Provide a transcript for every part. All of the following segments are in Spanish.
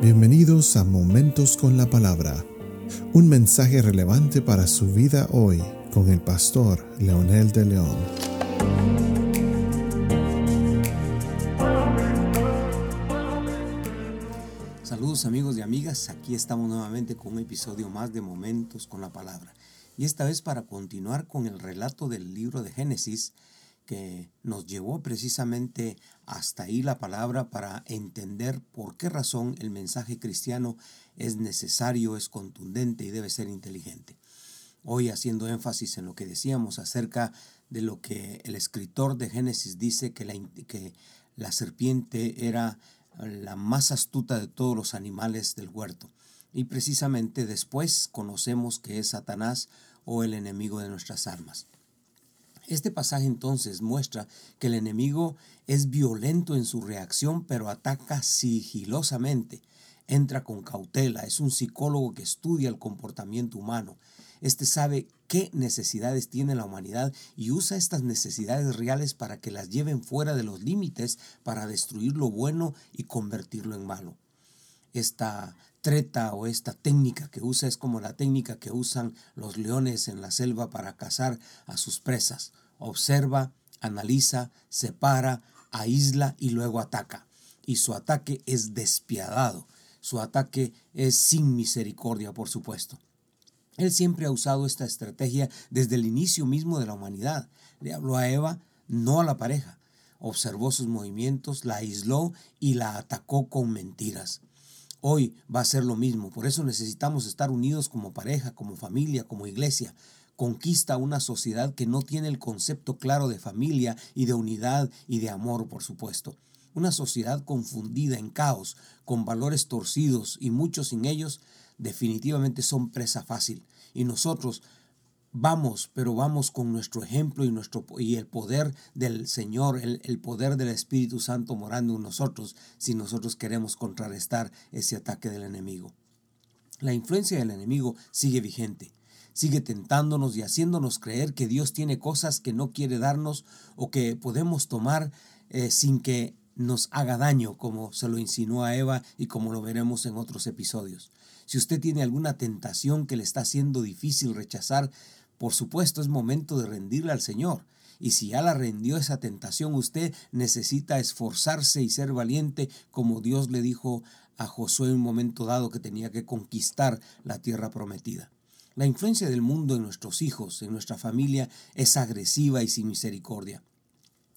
Bienvenidos a Momentos con la Palabra, un mensaje relevante para su vida hoy con el pastor Leonel de León. Saludos amigos y amigas, aquí estamos nuevamente con un episodio más de Momentos con la Palabra. Y esta vez para continuar con el relato del libro de Génesis, que nos llevó precisamente hasta ahí la palabra para entender por qué razón el mensaje cristiano es necesario, es contundente y debe ser inteligente. Hoy haciendo énfasis en lo que decíamos acerca de lo que el escritor de Génesis dice que la, que la serpiente era la más astuta de todos los animales del huerto. Y precisamente después conocemos que es Satanás o el enemigo de nuestras almas. Este pasaje entonces muestra que el enemigo es violento en su reacción, pero ataca sigilosamente. Entra con cautela, es un psicólogo que estudia el comportamiento humano. Este sabe qué necesidades tiene la humanidad y usa estas necesidades reales para que las lleven fuera de los límites para destruir lo bueno y convertirlo en malo. Esta treta o esta técnica que usa es como la técnica que usan los leones en la selva para cazar a sus presas. Observa, analiza, separa, aísla y luego ataca. Y su ataque es despiadado. Su ataque es sin misericordia, por supuesto. Él siempre ha usado esta estrategia desde el inicio mismo de la humanidad. Le habló a Eva, no a la pareja. Observó sus movimientos, la aisló y la atacó con mentiras. Hoy va a ser lo mismo, por eso necesitamos estar unidos como pareja, como familia, como iglesia. Conquista una sociedad que no tiene el concepto claro de familia y de unidad y de amor, por supuesto. Una sociedad confundida en caos, con valores torcidos y muchos sin ellos, definitivamente son presa fácil. Y nosotros Vamos, pero vamos con nuestro ejemplo y, nuestro, y el poder del Señor, el, el, poder del Espíritu Santo morando en nosotros, si nosotros queremos contrarrestar ese ataque del enemigo. La influencia del enemigo sigue vigente, sigue tentándonos y haciéndonos creer que Dios tiene cosas que no quiere darnos o que podemos tomar eh, sin que nos haga daño, como se lo insinuó a Eva y como lo veremos en otros episodios. Si usted tiene alguna tentación que le está haciendo difícil rechazar, por supuesto, es momento de rendirle al Señor. Y si ya la rendió esa tentación, usted necesita esforzarse y ser valiente como Dios le dijo a Josué en un momento dado que tenía que conquistar la tierra prometida. La influencia del mundo en nuestros hijos, en nuestra familia, es agresiva y sin misericordia.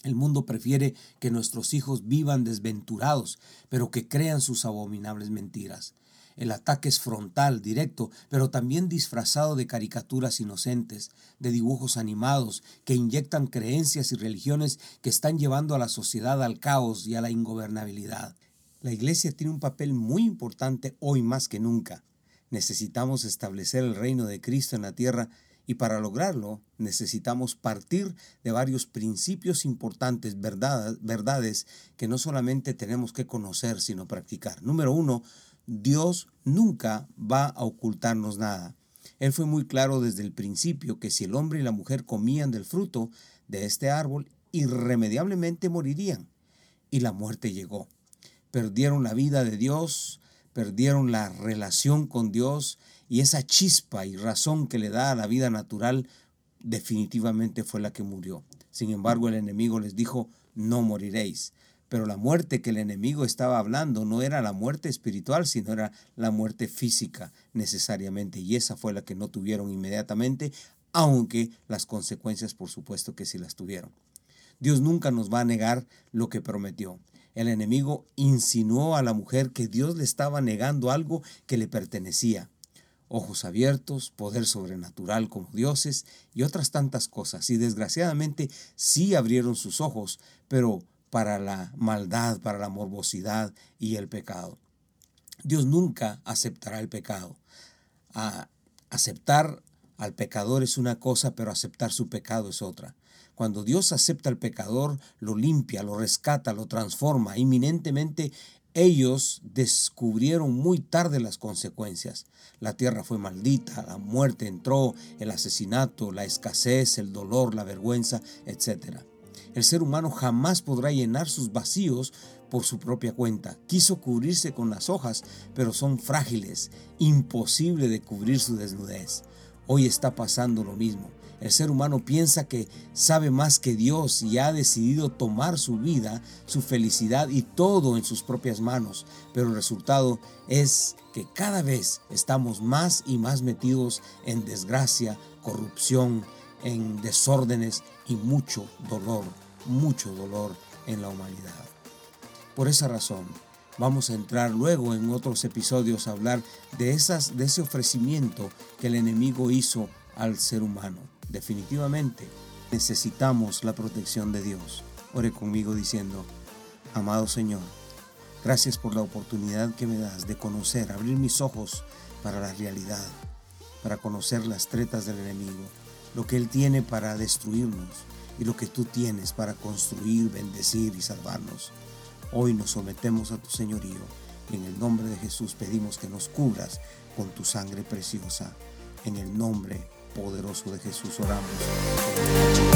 El mundo prefiere que nuestros hijos vivan desventurados, pero que crean sus abominables mentiras. El ataque es frontal, directo, pero también disfrazado de caricaturas inocentes, de dibujos animados que inyectan creencias y religiones que están llevando a la sociedad al caos y a la ingobernabilidad. La Iglesia tiene un papel muy importante hoy más que nunca. Necesitamos establecer el reino de Cristo en la tierra y para lograrlo necesitamos partir de varios principios importantes, verdades que no solamente tenemos que conocer, sino practicar. Número uno, Dios nunca va a ocultarnos nada. Él fue muy claro desde el principio que si el hombre y la mujer comían del fruto de este árbol, irremediablemente morirían. Y la muerte llegó. Perdieron la vida de Dios, perdieron la relación con Dios y esa chispa y razón que le da a la vida natural definitivamente fue la que murió. Sin embargo, el enemigo les dijo, no moriréis. Pero la muerte que el enemigo estaba hablando no era la muerte espiritual, sino era la muerte física necesariamente. Y esa fue la que no tuvieron inmediatamente, aunque las consecuencias por supuesto que sí las tuvieron. Dios nunca nos va a negar lo que prometió. El enemigo insinuó a la mujer que Dios le estaba negando algo que le pertenecía. Ojos abiertos, poder sobrenatural como dioses y otras tantas cosas. Y desgraciadamente sí abrieron sus ojos, pero para la maldad, para la morbosidad y el pecado. Dios nunca aceptará el pecado. aceptar al pecador es una cosa, pero aceptar su pecado es otra. Cuando Dios acepta al pecador, lo limpia, lo rescata, lo transforma. Inminentemente ellos descubrieron muy tarde las consecuencias. La tierra fue maldita, la muerte entró, el asesinato, la escasez, el dolor, la vergüenza, etc. El ser humano jamás podrá llenar sus vacíos por su propia cuenta. Quiso cubrirse con las hojas, pero son frágiles, imposible de cubrir su desnudez. Hoy está pasando lo mismo. El ser humano piensa que sabe más que Dios y ha decidido tomar su vida, su felicidad y todo en sus propias manos. Pero el resultado es que cada vez estamos más y más metidos en desgracia, corrupción, en desórdenes y mucho dolor, mucho dolor en la humanidad. Por esa razón, vamos a entrar luego en otros episodios a hablar de, esas, de ese ofrecimiento que el enemigo hizo al ser humano. Definitivamente necesitamos la protección de Dios. Ore conmigo diciendo, amado Señor, gracias por la oportunidad que me das de conocer, abrir mis ojos para la realidad, para conocer las tretas del enemigo lo que Él tiene para destruirnos y lo que tú tienes para construir, bendecir y salvarnos. Hoy nos sometemos a tu señorío y en el nombre de Jesús pedimos que nos cubras con tu sangre preciosa. En el nombre poderoso de Jesús oramos.